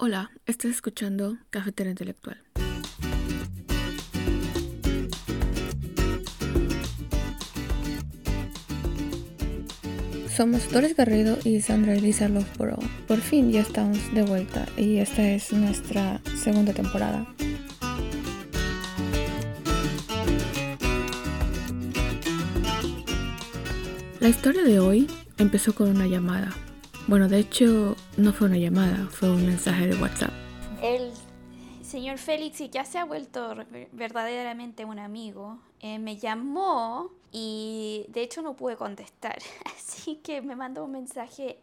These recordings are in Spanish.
Hola, estás escuchando Cafetera Intelectual. Somos Doris Garrido y Sandra Elisa Loughborough. Por fin ya estamos de vuelta y esta es nuestra segunda temporada. La historia de hoy empezó con una llamada. Bueno, de hecho no fue una llamada, fue un mensaje de WhatsApp. El señor Félix, ya se ha vuelto verdaderamente un amigo, eh, me llamó y de hecho no pude contestar, así que me mandó un mensaje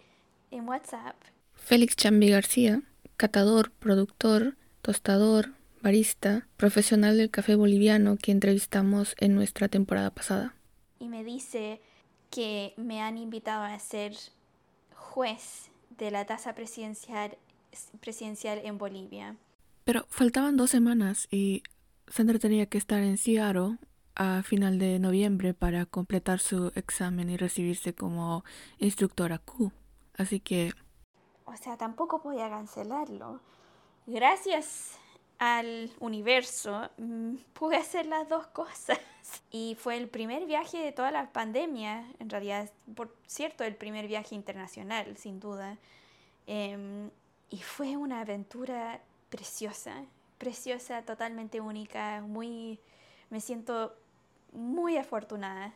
en WhatsApp. Félix Chambi García, catador, productor, tostador, barista, profesional del café boliviano que entrevistamos en nuestra temporada pasada. Y me dice que me han invitado a ser juez de la tasa presidencial, presidencial en Bolivia. Pero faltaban dos semanas y Sandra tenía que estar en Seattle a final de noviembre para completar su examen y recibirse como instructora Q. Así que... O sea, tampoco podía cancelarlo. Gracias al universo mm, pude hacer las dos cosas. Y fue el primer viaje de toda la pandemia, en realidad, por cierto, el primer viaje internacional, sin duda. Em, y fue una aventura preciosa, preciosa, totalmente única, muy... Me siento muy afortunada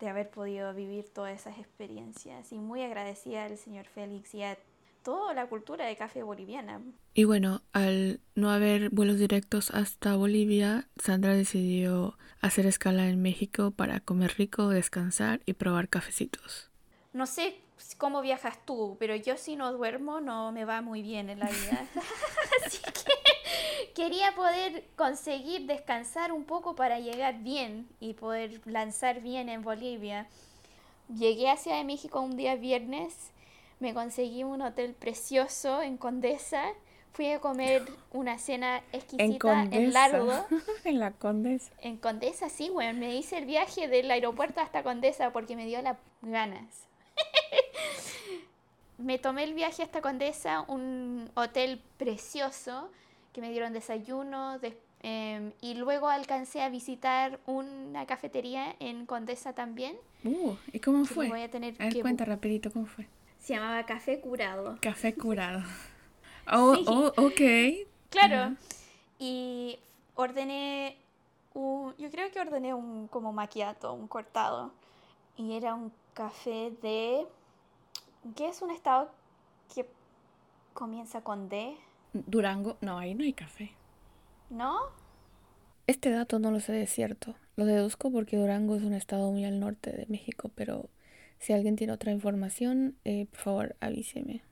de haber podido vivir todas esas experiencias y muy agradecida al señor Félix y a toda la cultura de café boliviana. Y bueno, al no haber vuelos directos hasta Bolivia, Sandra decidió hacer escala en México para comer rico, descansar y probar cafecitos. No sé cómo viajas tú, pero yo si no duermo no me va muy bien en la vida. Así que quería poder conseguir descansar un poco para llegar bien y poder lanzar bien en Bolivia. Llegué a Ciudad de México un día viernes, me conseguí un hotel precioso en Condesa. Fui a comer una cena exquisita en, en Largo. en la Condesa. En Condesa, sí, bueno. Me hice el viaje del aeropuerto hasta Condesa porque me dio las ganas. me tomé el viaje hasta Condesa, un hotel precioso, que me dieron desayuno, em, y luego alcancé a visitar una cafetería en Condesa también. Uh, ¿y cómo fue? Voy a tener que... cuenta rapidito cómo fue. Se llamaba Café Curado. Café Curado. Oh, oh ok. Claro. Y ordené un, yo creo que ordené un como maquiato, un cortado. Y era un café de ¿Qué es un estado que comienza con D? Durango, no, ahí no hay café. ¿No? Este dato no lo sé de cierto. Lo deduzco porque Durango es un estado muy al norte de México, pero si alguien tiene otra información, eh, por favor avíseme.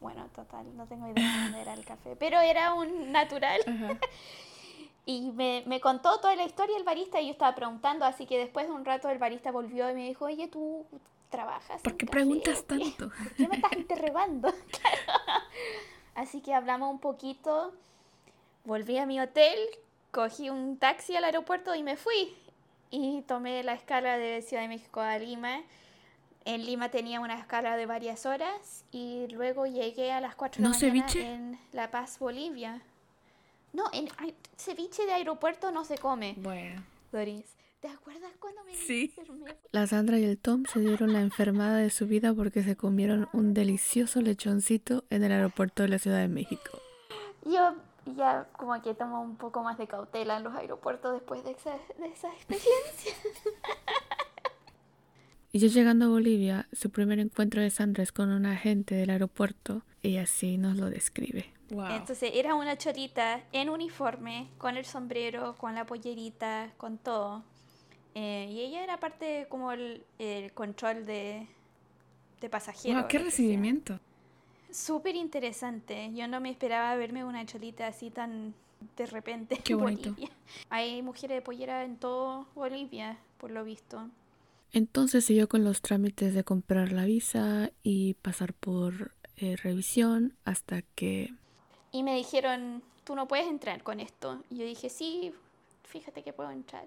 Bueno, total, no tengo idea de dónde era el café, pero era un natural. y me, me, contó toda la historia el barista y yo estaba preguntando, así que después de un rato el barista volvió y me dijo, oye, tú trabajas. ¿Por qué preguntas tanto? ¿Por qué me estás interrogando? Así que hablamos un poquito, volví a mi hotel, cogí un taxi al aeropuerto y me fui. Y tomé la escala de Ciudad de México a Lima. En Lima tenía una escala de varias horas y luego llegué a las 4 de la mañana en La Paz, Bolivia. No, en ceviche de aeropuerto no se come. Bueno. Doris. ¿Te acuerdas cuando me sí. La Sandra y el Tom se dieron la enfermada de su vida porque se comieron un delicioso lechoncito en el aeropuerto de la Ciudad de México. Yo ya como que tomo un poco más de cautela en los aeropuertos después de esa, de esa experiencia. y yo llegando a Bolivia, su primer encuentro de Sandra es con un agente del aeropuerto y así nos lo describe. Entonces era una chorita en uniforme, con el sombrero, con la pollerita, con todo. Eh, y ella era parte como el, control de, de pasajeros. ¡Qué recibimiento! Súper interesante. Yo no me esperaba verme una cholita así tan de repente Qué bonito. Hay mujeres de pollera en todo Bolivia, por lo visto. Entonces siguió con los trámites de comprar la visa y pasar por eh, revisión hasta que... Y me dijeron, tú no puedes entrar con esto. Y yo dije, sí, fíjate que puedo entrar.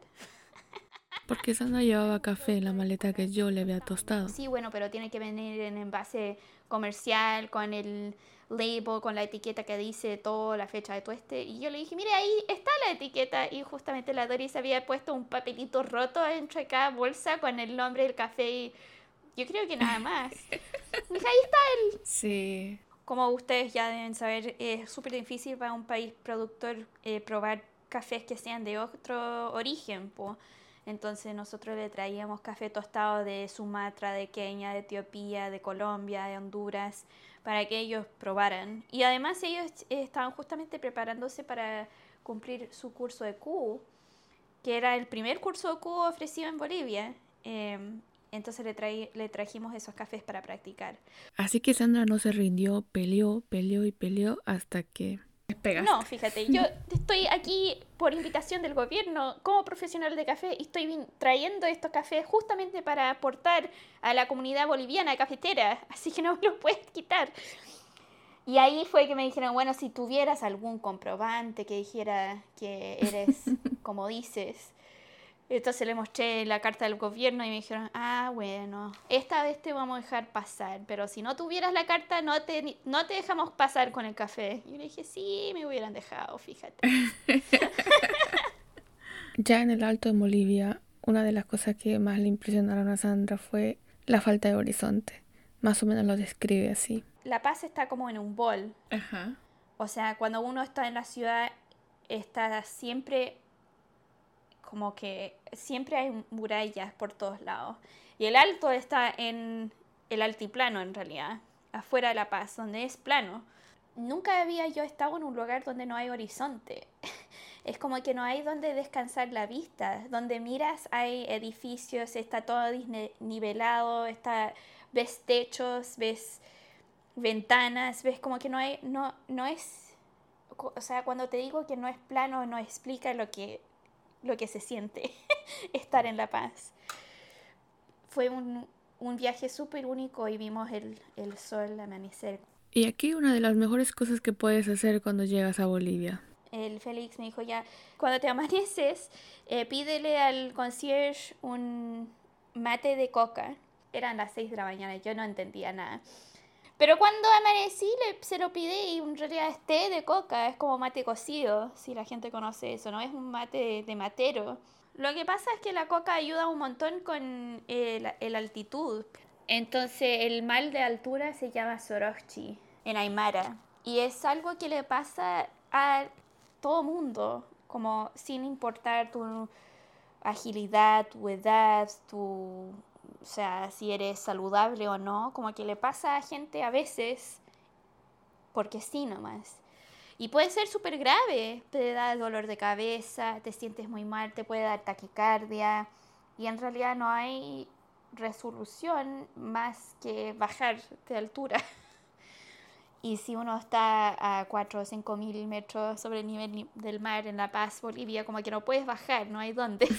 Porque Sandra llevaba café en la maleta que yo le había tostado. Sí, bueno, pero tiene que venir en envase comercial con el label, con la etiqueta que dice todo, la fecha de tueste. Y yo le dije, mire, ahí está la etiqueta. Y justamente la Doris había puesto un papelito roto entre cada bolsa con el nombre del café y yo creo que nada más. dije, ahí está el... Sí. Como ustedes ya deben saber, es súper difícil para un país productor eh, probar cafés que sean de otro origen. Po. Entonces nosotros le traíamos café tostado de Sumatra, de Kenia, de Etiopía, de Colombia, de Honduras, para que ellos probaran. Y además ellos estaban justamente preparándose para cumplir su curso de Q, que era el primer curso de Q ofrecido en Bolivia. Em, entonces le, le trajimos esos cafés para practicar. Así que Sandra no se rindió, peleó, peleó y peleó hasta que no, fíjate, yo estoy aquí por invitación del gobierno como profesional de café y estoy trayendo estos cafés justamente para aportar a la comunidad boliviana cafetera, así que no me los puedes quitar. Y ahí fue que me dijeron, bueno, si tuvieras algún comprobante que dijera que eres como dices, entonces le mostré la carta del gobierno y me dijeron, ah, bueno, esta vez te vamos a dejar pasar, pero si no tuvieras la carta no te, no te dejamos pasar con el café. Y yo le dije, sí, me hubieran dejado, fíjate. ya en el Alto de Bolivia, una de las cosas que más le impresionaron a Sandra fue la falta de horizonte. Más o menos lo describe así. La paz está como en un bol. Ajá. O sea, cuando uno está en la ciudad, está siempre como que siempre hay murallas por todos lados. Y el alto está en el altiplano en realidad, afuera de La Paz, donde es plano. Nunca había yo estado en un lugar donde no hay horizonte. Es como que no hay donde descansar la vista. Donde miras hay edificios, está todo nivelado, está, ves techos, ves ventanas, ves como que no hay, no, no es, o sea, cuando te digo que no es plano, no explica lo que lo que se siente estar en La Paz. Fue un, viaje súper único y vimos el, el sol amanecer. Y aquí una de las mejores cosas que puedes hacer cuando llegas a Bolivia. El Félix me dijo ya, cuando te amaneces, eh, pídele al concierge un mate de coca. Eran las 6 de la mañana, yo no entendía nada. Pero cuando amanecí le, se lo pide y en realidad es té de coca, es como mate cocido, si la gente conoce eso, ¿no? Es un mate de, matero. Lo que pasa es que la coca ayuda un montón con el, el altitud. Entonces el mal de altura se llama Sorochi en Aymara. Y es algo que le pasa a todo mundo, como sin importar tu agilidad, tu edad, tu o sea, si eres saludable o no, como que le pasa a gente a veces porque sí nomás. Y puede ser súper grave, te da dolor de cabeza, te sientes muy mal, te puede dar taquicardia y en realidad no hay resolución más que bajar de altura. Y si uno está a 4 o 5 mil metros sobre el nivel del mar en La Paz, Bolivia, como que no puedes bajar, no hay dónde.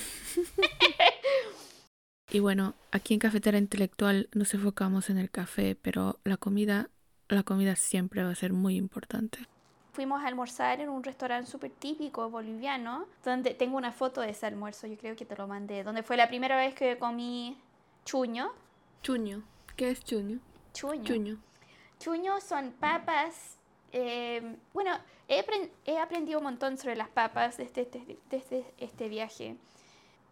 Y bueno, aquí en Cafetera Intelectual nos enfocamos en el café, pero la comida, la comida siempre va a ser muy importante. Fuimos a almorzar en un restaurante súper típico boliviano, donde tengo una foto de ese almuerzo, yo creo que te lo mandé, donde fue la primera vez que comí chuño. Chuño, ¿qué es chuño? Chuño. Chuño, chuño son papas eh, bueno, he, he, aprendido un montón sobre las papas desde este, desde este viaje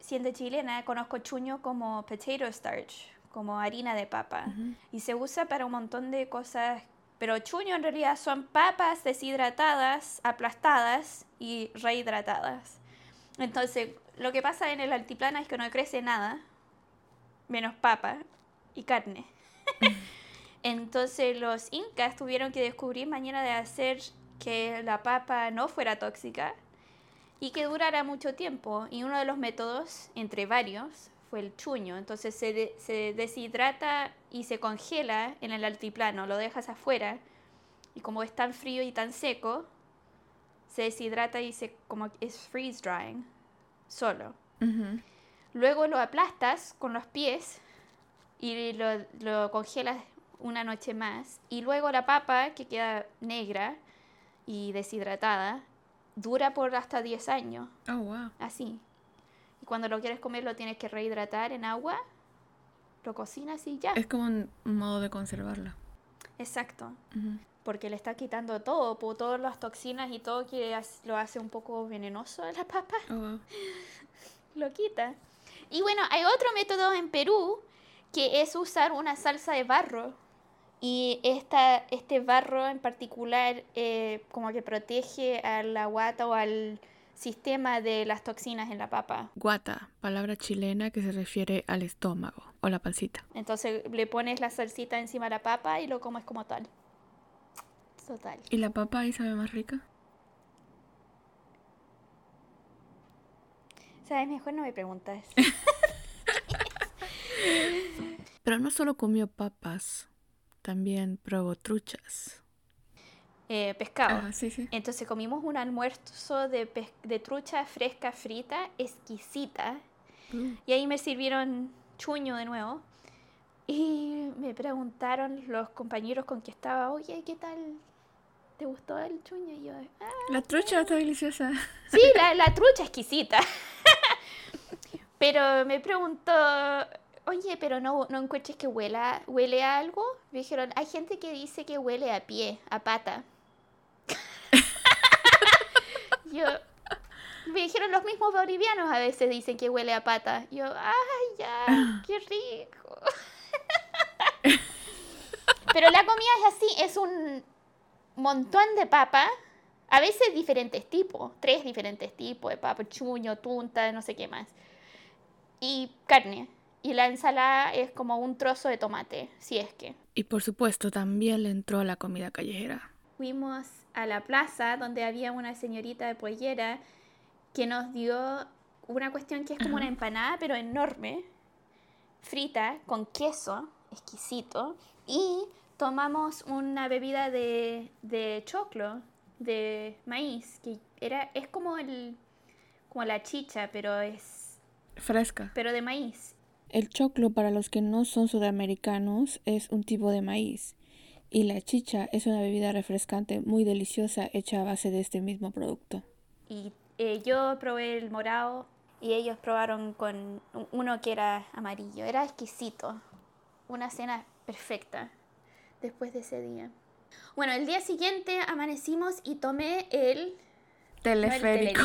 siendo chilena, conozco chuño como potato starch, como harina de papa. Y se usa para un montón de cosas. Pero chuño en realidad son papas deshidratadas, aplastadas y rehidratadas. Entonces, lo que pasa en el altiplano es que no crece nada, menos papa y carne. Entonces, los incas tuvieron que descubrir manera de hacer que la papa no fuera tóxica y que durara mucho tiempo. Y uno de los métodos, entre varios, fue el chuño. Entonces se, se deshidrata y se congela en el altiplano, lo dejas afuera y como es tan frío y tan seco, se deshidrata y se como es freeze drying solo. Luego lo aplastas con los pies y lo, lo congelas una noche más. Y luego la papa, que queda negra y deshidratada, dura por hasta 10 años. Oh, wow. Así. Y cuando lo quieres comer lo tienes que rehidratar en agua, lo cocinas y ya. Es como un modo de conservarla. Exacto. Porque le está quitando todo, por todas las toxinas y todo que lo hace un poco venenoso a la papa. Oh. lo quita. Y bueno, hay otro método en Perú que es usar una salsa de barro. Y esta, este barro en particular eh, como que protege a la guata o al sistema de las toxinas en la papa. Guata, palabra chilena que se refiere al estómago o la pancita. Entonces le pones la salsita encima de la papa y lo comes como tal. Total. ¿Y la papa ahí sabe más rica? ¿Sabes? Mejor no me preguntas. Pero no solo comió papas, también probó truchas. Eh, pescado. Entonces comimos un almuerzo de, de trucha fresca frita, exquisita. Mm. Y ahí me sirvieron chuño de nuevo. Y me preguntaron los compañeros con que estaba, oye, ¿qué tal? ¿Te gustó el chuño? Y yo, ah, la trucha está deliciosa. Sí, la, la trucha exquisita. pero me preguntó, oye, pero no, no encuentres que huela, huele a algo. Me dijeron, hay gente que dice que huele a pie, a pata. Yo, me dijeron los mismos bolivianos a veces dicen que huele a pata. Yo, ay, ya, qué rico. Pero la comida es así, es un montón de papa, a veces diferentes tipos, tres diferentes tipos de papa, chuño, tunta, no sé qué más. Y carne. Y la ensalada es como un trozo de tomate, si es que. Y por supuesto también le entró la comida callejera. Fuimos a la plaza donde había una señorita de pollera que nos dio una cuestión que es como una empanada, pero enorme, frita, con queso, exquisito, y tomamos una bebida de, de choclo, de maíz, que era, es como el como la chicha, pero es fresca. Pero de maíz. El choclo, para los que no son sudamericanos, es un tipo de maíz y la chicha es una bebida refrescante muy deliciosa hecha a base de este mismo producto. Y eh, yo probé el morado y ellos probaron con uno que era amarillo. Era exquisito. Una cena perfecta después de ese día. Bueno, el día siguiente amanecimos y tomé el teleférico.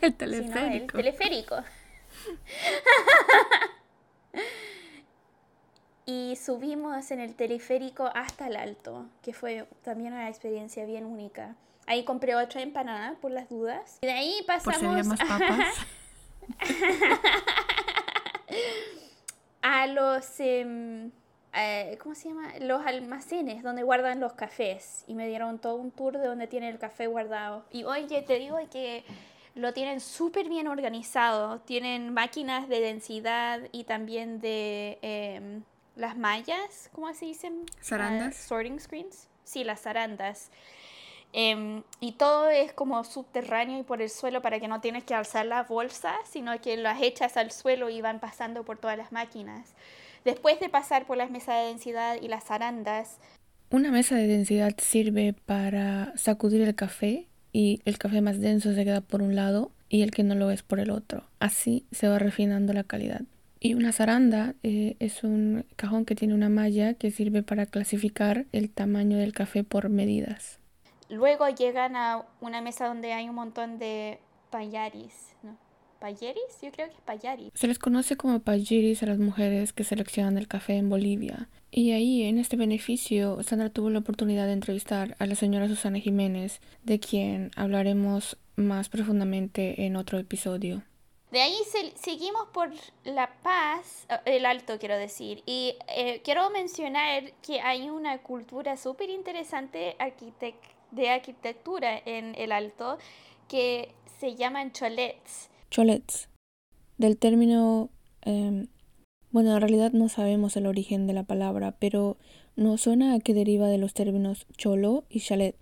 el teleférico. el teleférico. y subimos en el teleférico hasta el alto, que fue también una experiencia bien única. Ahí compré otra empanada por las dudas. Y de ahí pasamos a los em, eh, ¿cómo se llama? Los almacenes donde guardan los cafés y me dieron todo un tour de donde tiene el café guardado. Y oye, te digo que lo tienen súper bien organizado. Tienen máquinas de densidad y también de em, las mallas, ¿cómo se dicen? Zarandas. Ah, sorting screens. Sí, las zarandas. Em, y todo es como subterráneo y por el suelo para que no tienes que alzar las bolsas, sino que las echas al suelo y van pasando por todas las máquinas. Después de pasar por las mesas de densidad y las zarandas. Una mesa de densidad sirve para sacudir el café y el café más denso se queda por un lado y el que no lo es por el otro. Así se va refinando la calidad. Y una zaranda eh, es un cajón que tiene una malla que sirve para clasificar el tamaño del café por medidas. Luego llegan a una mesa donde hay un montón de payaris, ¿no? ¿Payeris? Yo creo que es payaris. Se les conoce como payeris a las mujeres que seleccionan el café en Bolivia. Y ahí, en este beneficio, Sandra tuvo la oportunidad de entrevistar a la señora Susana Jiménez, de quien hablaremos más profundamente en otro episodio. De ahí seguimos por La Paz, eh, el Alto quiero decir, y eh, quiero mencionar que hay una cultura súper interesante de arquitectura en el Alto que se llaman cholets. Cholets. Del término, em, bueno, en realidad no sabemos el origen de la palabra, pero nos suena a que deriva de los términos cholo y chalet.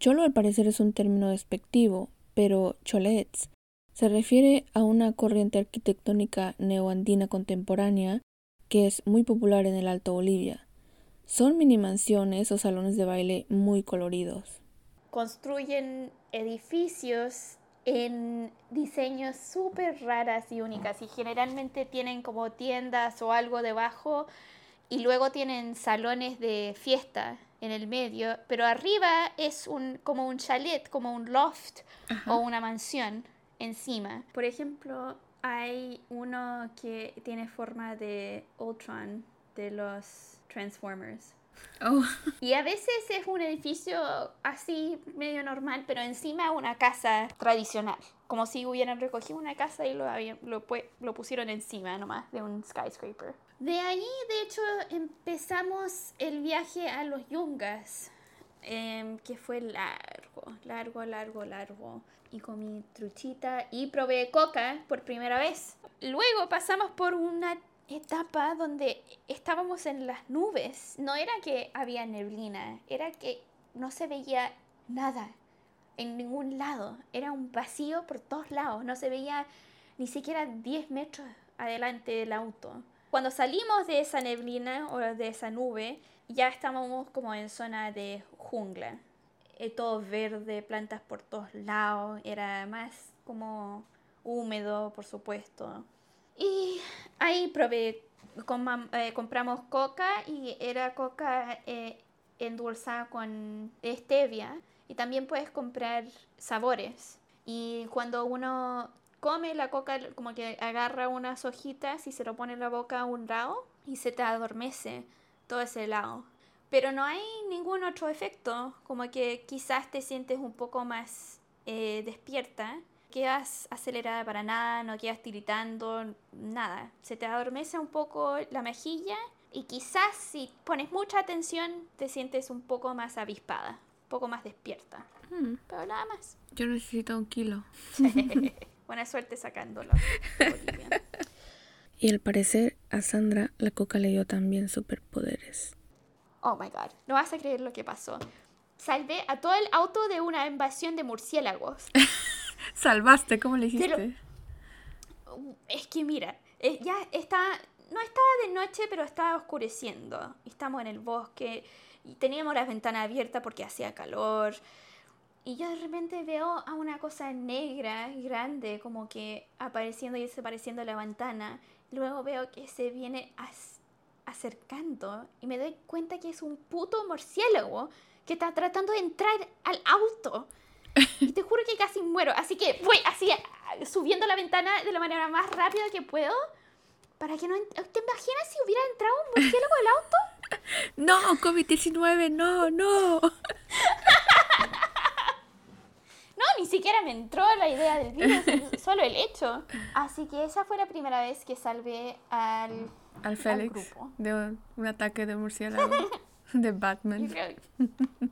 Cholo al parecer es un término despectivo, pero cholets se refiere a una corriente arquitectónica neoandina contemporánea que es muy popular en el Alto Bolivia. Son mini mansiones o salones de baile muy coloridos. Construyen edificios en diseños súper raras y únicas y generalmente tienen como tiendas o algo debajo y luego tienen salones de fiesta en el medio, pero arriba es un, como un chalet, como un loft o una mansión encima. Por ejemplo, hay uno que tiene forma de Ultron de los Transformers. Oh. Y a veces es un edificio así medio normal, pero encima una casa tradicional. Como si hubieran recogido una casa y lo, habían, lo, lo pusieron encima nomás de un skyscraper. De ahí, de hecho, empezamos el viaje a los Yungas, em, que fue largo, largo, largo, largo. Y comí truchita y probé coca por primera vez. Luego pasamos por una etapa donde estábamos en las nubes. No era que había neblina, era que no se veía nada en ningún lado. Era un vacío por todos lados. No se veía ni siquiera 10 metros adelante del auto. Cuando salimos de esa neblina o de esa nube, ya estábamos como en zona de jungla. Eh, todo verde, plantas por todos lados, era más como húmedo, por supuesto. Y ahí probé, eh, compramos coca y era coca eh, endulzada con stevia. Y también puedes comprar sabores. Y cuando uno come la coca, como que agarra unas hojitas y se lo pone en la boca a un lado y se te adormece todo ese helado. Pero no hay ningún otro efecto, como que quizás te sientes un poco más eh, despierta, quedas acelerada para nada, no quedas tiritando, nada. Se te adormece un poco la mejilla y quizás si pones mucha atención te sientes un poco más avispada, un poco más despierta. Hmm. Pero nada más. Yo necesito un kilo. Buena suerte sacándolo. y al parecer a Sandra la coca le dio también superpoderes. Oh my god, no vas a creer lo que pasó. Salvé a todo el auto de una invasión de murciélagos. ¿Salvaste? ¿Cómo le hiciste? Es que mira, eh, ya está, no estaba de noche, pero estaba oscureciendo. Estamos en el bosque y teníamos las ventanas abiertas porque hacía calor. Y yo de repente veo a una cosa negra grande como que apareciendo y desapareciendo la ventana. Luego veo que se viene acercando y me doy cuenta que es un puto murciélago que está tratando de entrar al auto. Y te juro que casi muero. Así que voy así subiendo la ventana de la manera más rápida que puedo. Para que no... ¿Te imaginas si hubiera entrado un murciélago al auto? No, COVID-19, no, no. No, ni siquiera me entró la idea del virus, solo el hecho. Así que esa fue la primera vez que salvé al, al Félix de un, ataque de murciélago de Batman.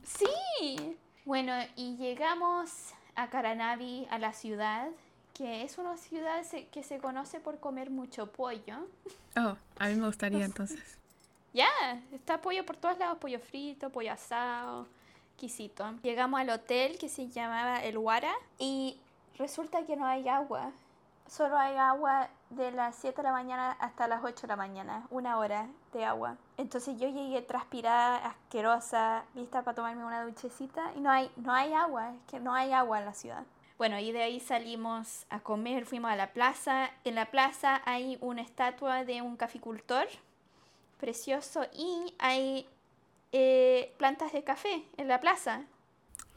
Sí. Bueno, y llegamos a Caranavi, a la ciudad, que es una ciudad que se conoce por comer mucho pollo. Oh, a mí me gustaría entonces. Ya, está pollo por todos lados, pollo frito, pollo asado Llegamos al hotel que se llamaba El Huara y resulta que no hay agua. Solo hay agua de las 7 de la mañana hasta las 8 de la mañana, una hora de agua. Entonces yo llegué transpirada, asquerosa, lista para tomarme una duchecita y no hay, no hay agua, es que no hay agua en la ciudad. Bueno, y de ahí salimos a comer, fuimos a la plaza. En la plaza hay una estatua de un caficultor precioso y hay eh, plantas de café en la plaza.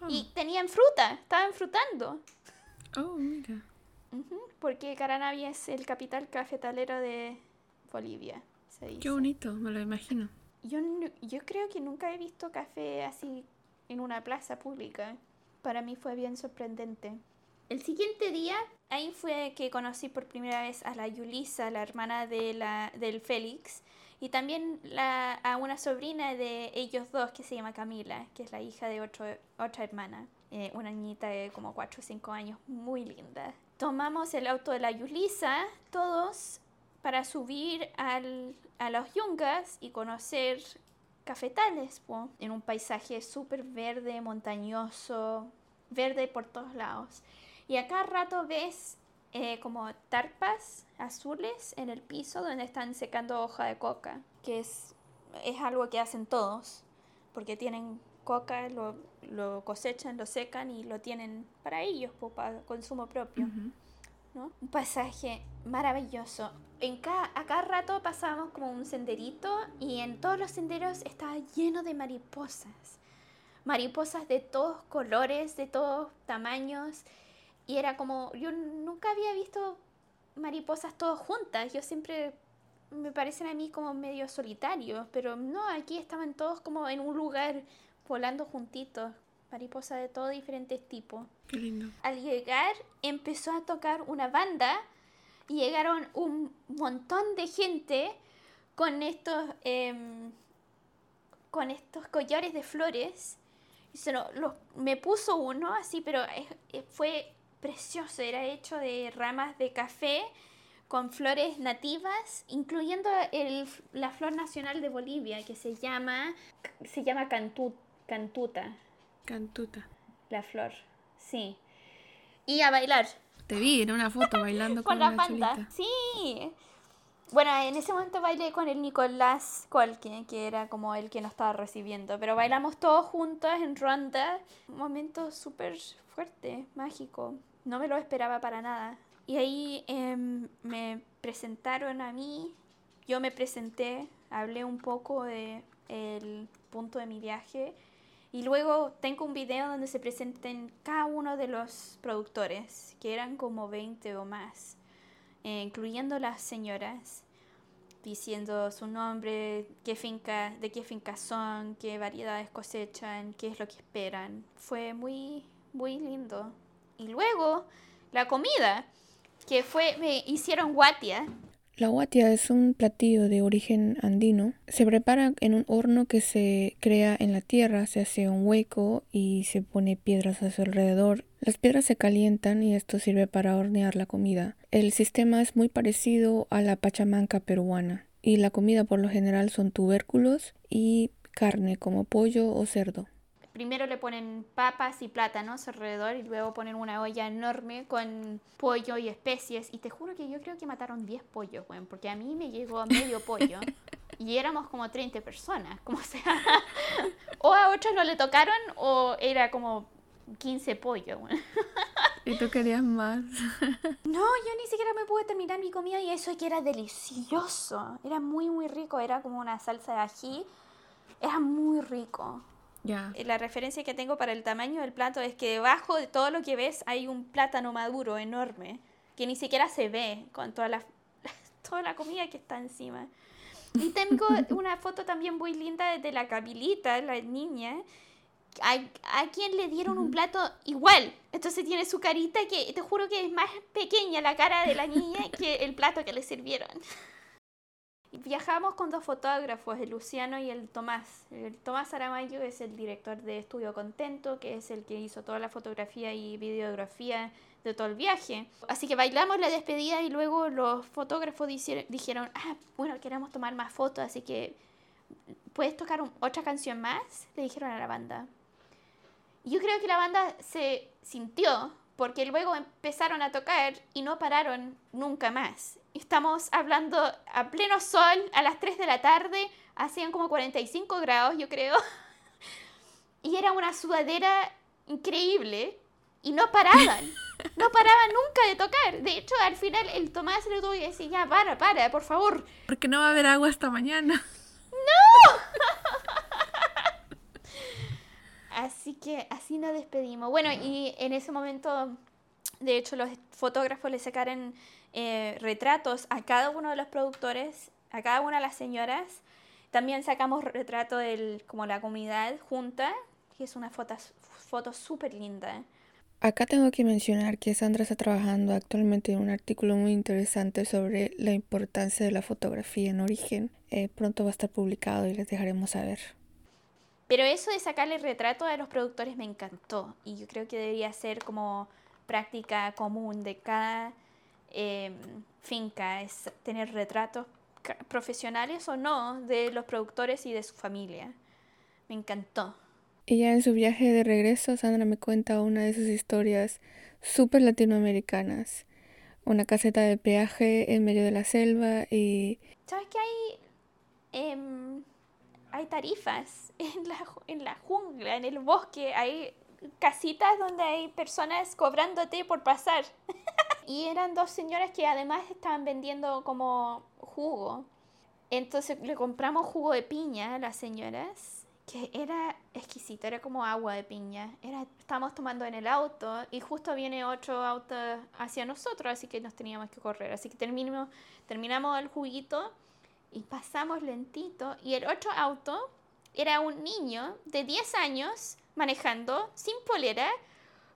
Y ah. tenían fruta, estaban frutando. Oh, mira. porque Caranavi es el capital cafetalero de Bolivia. Qué bonito, me lo imagino. Yo, yo creo que nunca he visto café así en una plaza pública. Para mí fue bien sorprendente. El siguiente día, ahí fue que conocí por primera vez a la Yulisa, la hermana de la, del Félix, y también a una sobrina de ellos dos que se llama Camila, que es la hija de otro, otra hermana, eh, una niñita de como 4 o 5 años, muy linda. Tomamos el auto de la Yulisa, todos, para subir al, a los yungas y conocer cafetales, en un paisaje súper verde, montañoso, verde por todos lados. Y acá rato ves eh, como tarpas azules en el piso donde están secando hoja de coca, que es, es algo que hacen todos, porque tienen coca, lo, lo cosechan, lo secan y lo tienen para ellos, para consumo propio. ¿no? Un pasaje maravilloso. En cada, a cada rato pasábamos como un senderito y en todos los senderos estaba lleno de mariposas. Mariposas de todos colores, de todos tamaños. Y era como, yo nunca había visto mariposas todas juntas. Yo siempre me parecen a mí como medio solitarios, pero no, aquí estaban todos como en un lugar volando juntitos, mariposas de todo diferentes tipos. Qué lindo. Al llegar empezó a tocar una banda y llegaron un montón de gente con estos em, con estos collares de flores. Y se lo- lo- me puso uno así, pero eh, fue precioso. Era hecho de ramas de café con flores nativas, incluyendo el- la flor nacional de Bolivia, que se llama, se llama cantu- cantuta, Cantuta. la flor. Sí. Y a bailar Te vi en una foto bailando con, con la cholita. Sí. Bueno, en ese momento bailé con el Nicolás Colque, que era como el que nos estaba recibiendo. Pero bailamos todos juntos en ronda. Un momento súper fuerte, mágico. No me lo esperaba para nada. Y ahí em, me presentaron a mí. Yo me presenté, hablé un poco de el punto de mi viaje. Y luego tengo un video donde se presenten cada uno de los productores, que eran como 20 o más eh, incluyendo las señoras, diciendo su nombre, qué finca, de qué fincas son, qué variedades cosechan, qué es lo que esperan. Fue muy, muy lindo. Y luego la comida, que fue, me hicieron guatia. La huatia es un platillo de origen andino. Se prepara en un horno que se crea en la tierra, se hace un hueco y se pone piedras a su alrededor. Las piedras se calientan y esto sirve para hornear la comida. El sistema es muy parecido a la pachamanca peruana y la comida por lo general son tubérculos y carne como pollo o cerdo. Primero le ponen papas y plátanos alrededor y luego ponen una olla enorme con pollo y especies. Y te juro que yo creo que mataron 10 pollos, weón, porque a mí me llegó medio pollo. Y éramos como 30 personas, como sea. O a otros no le tocaron o era como 15 pollos. ¿Y tú querías más? No, yo ni siquiera me pude terminar mi comida y eso que era delicioso. Era muy, muy rico. Era como una salsa de ají. Era muy rico. Ya. Eh, La referencia que tengo para el tamaño del plato es que debajo de todo lo que ves hay un plátano maduro enorme que ni siquiera se ve con toda la, toda la comida que está encima. Y tengo una foto también muy linda de la Camilita, la niña, a, a quien le dieron un plato igual. Entonces tiene su carita que te juro que es más pequeña la cara de la niña que el plato que le sirvieron. Viajamos con dos fotógrafos, el Luciano y el Tomás. El Tomás Aramayo es el director de Estudio Contento, que es el que hizo toda la fotografía y videografía de todo el viaje. Así que bailamos la despedida y luego los fotógrafos dijeron, ah, bueno, queremos tomar más fotos, así que ¿puedes tocar otra canción más? Le dijeron a la banda. Yo creo que la banda se sintió porque luego empezaron a tocar y no pararon nunca más. Estamos hablando a pleno sol, a las 3 de la tarde, hacían como 45 grados, yo creo. Y era una sudadera increíble y no paraban. No paraban nunca de tocar. De hecho, al final el Tomás le tuvo que decir, ya, para, para, por favor. Porque no va a haber agua hasta mañana. Así que así nos despedimos. Bueno, y en ese momento, de hecho, los fotógrafos le sacaron eh, retratos a cada uno de los productores, a cada una de las señoras. También sacamos retrato de como la comunidad junta, que es una foto, foto súper linda. Acá tengo que mencionar que Sandra está trabajando actualmente en un artículo muy interesante sobre la importancia de la fotografía en origen. Eh, pronto va a estar publicado y les dejaremos saber. Pero eso de sacarle retrato a los productores me encantó y yo creo que debería ser como práctica común de cada eh, finca, es tener retratos profesionales o no de los productores y de su familia. Me encantó. Y ya en su viaje de regreso, Sandra me cuenta una de sus historias súper latinoamericanas. Una caseta de peaje en medio de la selva y ¿Sabes que hay, em, hay tarifas en la, en la jungla, en el bosque? Hay casitas donde hay personas cobrándote por pasar. y eran dos señoras que además estaban vendiendo como jugo. Entonces le compramos jugo de piña a las señoras, que era exquisito, era como agua de piña. Era, estábamos tomando en el auto y justo viene otro auto hacia nosotros, así que nos teníamos que correr. Así que terminamos, terminamos el juguito y pasamos lentito y el otro auto era un niño de 10 años manejando sin polera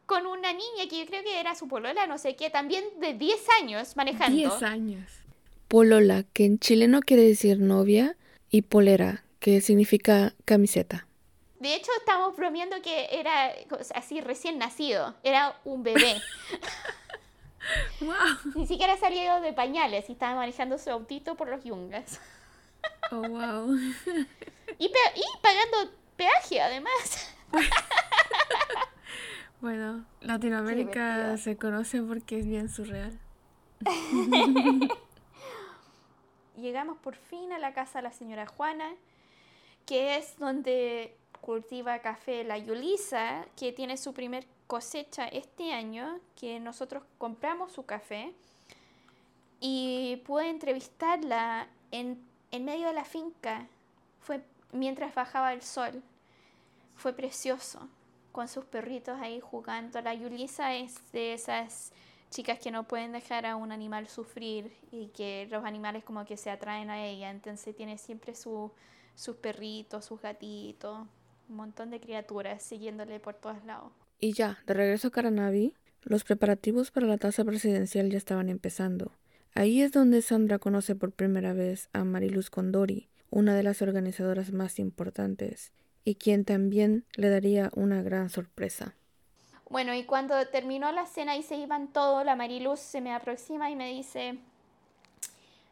con una niña que yo creo que era su polola, no sé qué, también de 10 años manejando. 10 años. Polola, que en chileno quiere decir novia, y polera, que significa camiseta. De hecho, estamos bromeando que era así recién nacido, era un bebé. wow. Ni siquiera salido de pañales y estaba manejando su autito por los yungas. oh, wow. y, y pagando peaje, además. Bueno, Latinoamérica se conoce porque es bien surreal. Llegamos por fin a la casa de la señora Juana, que es donde cultiva café la Yulisa, que tiene su primer cosecha este año, que nosotros compramos su café y pude entrevistarla en, en medio de la finca, fue mientras bajaba el sol. Fue precioso con sus perritos ahí jugando. La Yulisa es de esas chicas que no pueden dejar a un animal sufrir y que los animales como que se atraen a ella. Entonces tiene siempre su, sus perritos, sus gatitos, un montón de criaturas siguiéndole por todos lados. Y ya, de regreso a Caranavi, los preparativos para la tasa presidencial ya estaban empezando. Ahí es donde Sandra conoce por primera vez a Mariluz Condori, una de las organizadoras más importantes, y quien también le daría una gran sorpresa. Bueno, y cuando terminó la cena y se iban todos, la Mariluz se me aproxima y me dice,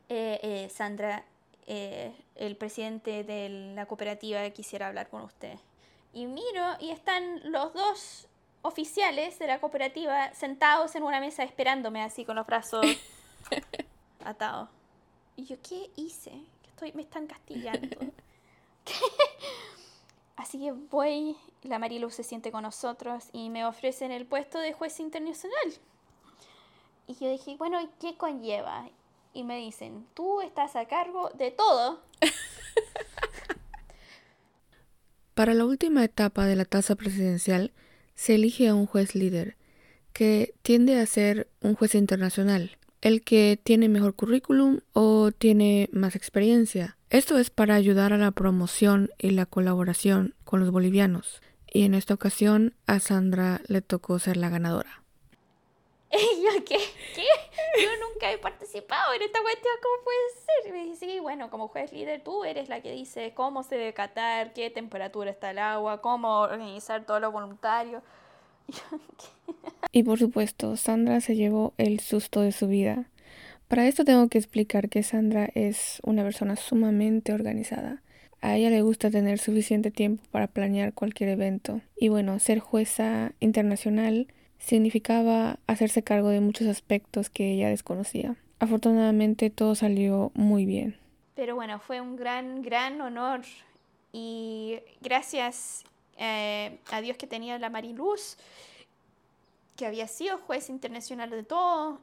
eh, eh, Sandra, eh, el presidente de la cooperativa quisiera hablar con usted. Y miro y están los dos oficiales de la cooperativa sentados en una mesa esperándome así con los brazos atados. Y yo, ¿qué hice? Estoy, me están castigando. Así que voy, la Marilu se siente con nosotros y me ofrecen el puesto de juez internacional. Y yo dije, bueno, ¿y qué conlleva? Y me dicen, tú estás a cargo de todo. Para la última etapa de la tasa presidencial se elige a un juez líder, que tiende a ser un juez internacional, el que tiene mejor currículum o tiene más experiencia. Esto es para ayudar a la promoción y la colaboración con los bolivianos. Y en esta ocasión a Sandra le tocó ser la ganadora. ¿Yo qué? ¿Qué? Yo nunca he participado en esta cuestión, ¿cómo puede ser? Y me dice, sí, bueno, como juez líder tú eres la que dice cómo se debe catar, qué temperatura está el agua, cómo organizar todo lo voluntario. Y por supuesto, Sandra se llevó el susto de su vida. Para esto tengo que explicar que Sandra es una persona sumamente organizada. A ella le gusta tener suficiente tiempo para planear cualquier evento. Y bueno, ser jueza internacional significaba hacerse cargo de muchos aspectos que ella desconocía. Afortunadamente todo salió muy bien. Pero bueno, fue un gran, gran honor y gracias eh, a Dios que tenía la Mariluz, que había sido juez internacional de todo,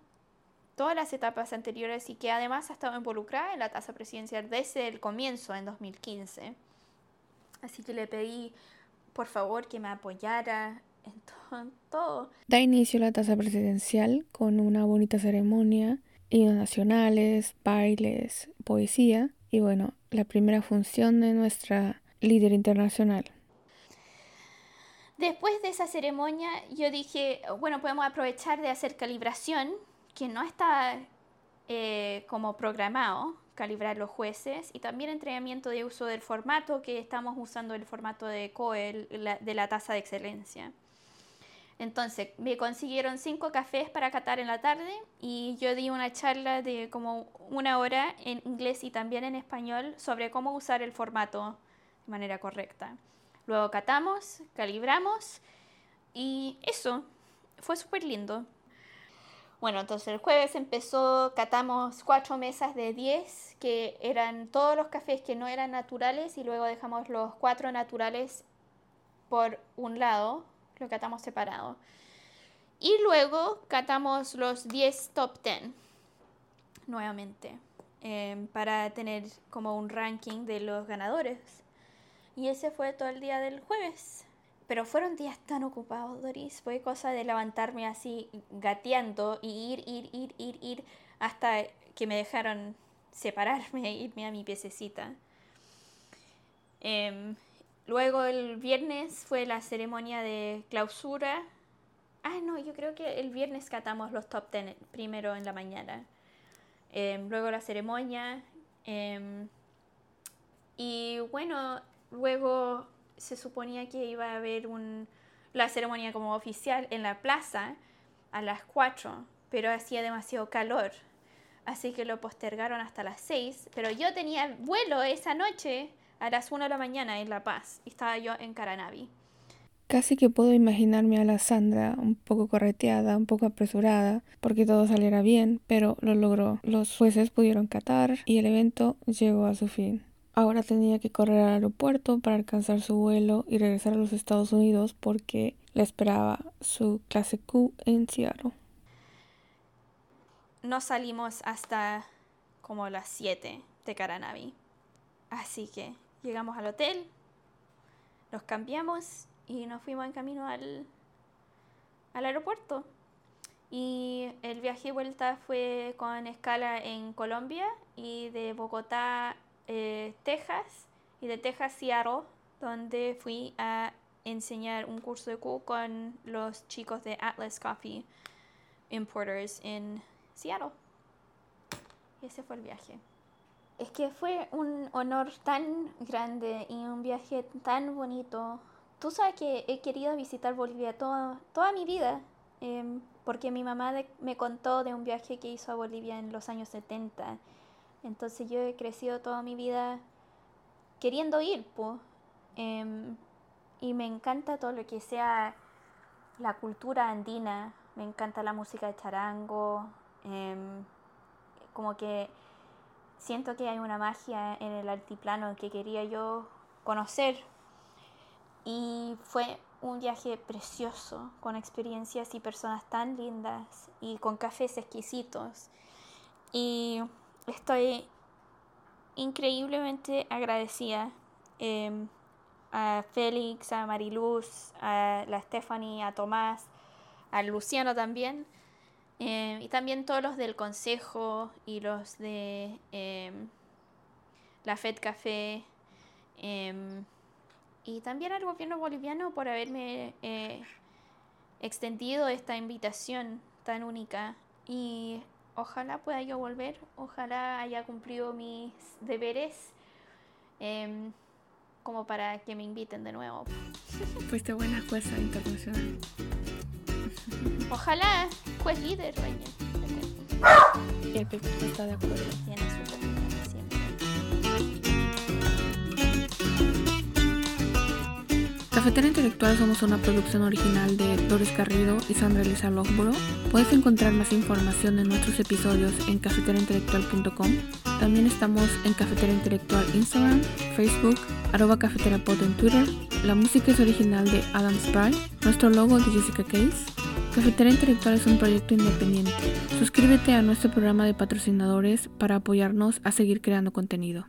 todas las etapas anteriores y que además ha estado involucrada en la tasa presidencial desde el comienzo, en 2015. Así que le pedí, por favor, que me apoyara en todo. Da inicio la tasa presidencial con una bonita ceremonia, himnos nacionales, bailes, poesía y bueno, la primera función de nuestra líder internacional. Después de esa ceremonia, yo dije, bueno, podemos aprovechar de hacer calibración, que no está eh, como programado, calibrar los jueces, y también entrenamiento de uso del formato, que estamos usando el formato de COEL, de la tasa de excelencia. Entonces, me consiguieron cinco cafés para catar en la tarde y yo di una charla de como una hora en inglés y también en español sobre cómo usar el formato de manera correcta. Luego catamos, calibramos y eso fue súper lindo. Bueno, entonces el jueves empezó, catamos cuatro mesas de 10 que eran todos los cafés que no eran naturales y luego dejamos los cuatro naturales por un lado, lo catamos separado. Y luego catamos los 10 top 10 nuevamente em, para tener como un ranking de los ganadores. Y ese fue todo el día del jueves. Pero fueron días tan ocupados, Doris. Fue cosa de levantarme así gateando y ir, ir, ir, ir, ir hasta que me dejaron separarme e irme a mi piececita. Em, luego el viernes fue la ceremonia de clausura. Ah, no, yo creo que el viernes catamos los top ten primero en la mañana. Em, luego la ceremonia. Em, y bueno, luego se suponía que iba a haber un, la ceremonia como oficial en la plaza a las 4, pero hacía demasiado calor. Así que lo postergaron hasta las 6. Pero yo tenía vuelo esa noche a las 1 de la mañana en La Paz. Y estaba yo en Caranavi. Casi que puedo imaginarme a la Sandra un poco correteada, un poco apresurada, porque todo saliera bien, pero lo logró. Los jueces pudieron catar y el evento llegó a su fin. Ahora tenía que correr al aeropuerto para alcanzar su vuelo y regresar a los Estados Unidos porque le esperaba su clase Q en Seattle. No salimos hasta como las 7 de Caranavi. Así que llegamos al hotel, nos cambiamos y nos fuimos en camino al, al aeropuerto. Y el viaje de vuelta fue con escala en Colombia y de Bogotá eh, Texas y de Texas Seattle, donde fui a enseñar un curso de Q con los chicos de Atlas Coffee Importers en Seattle. Y ese fue el viaje. Es que fue un honor tan grande y un viaje tan bonito. Tú sabes que he querido visitar Bolivia toda, toda mi vida, em, porque mi mamá me contó de un viaje que hizo a Bolivia en los años 70 entonces yo he crecido toda mi vida queriendo ir, pues. y me encanta todo lo que sea la cultura andina, me encanta la música de charango, em, como que siento que hay una magia en el altiplano que quería yo conocer. Y fue un viaje precioso, con experiencias y personas tan lindas y con cafés exquisitos. Y estoy increíblemente agradecida em, a Félix, a Mariluz, a la Stephanie, a Tomás, a Luciano también, em, y también todos los del consejo y los de em, la Fed Café, y también al gobierno boliviano por haberme eh, extendido esta invitación tan única. Y ojalá pueda yo volver, ojalá haya cumplido mis deberes como para que me inviten de nuevo. Fuiste buena jueza internacional. Ojalá, juez líder. Y el Pepe está de acuerdo. Tiene su Cafetera Intelectual somos una producción original de Doris Carrido y Sandra Elisa Logboro. Puedes encontrar más información en nuestros episodios en cafeteraintelectual.com. También estamos en Cafetera Intelectual Instagram, Facebook, arroba cafeterapod en Twitter. La música es original de Adam Spry, nuestro logo de Jessica Case. Cafetera Intelectual es un proyecto independiente. Suscríbete a nuestro programa de patrocinadores para apoyarnos a seguir creando contenido.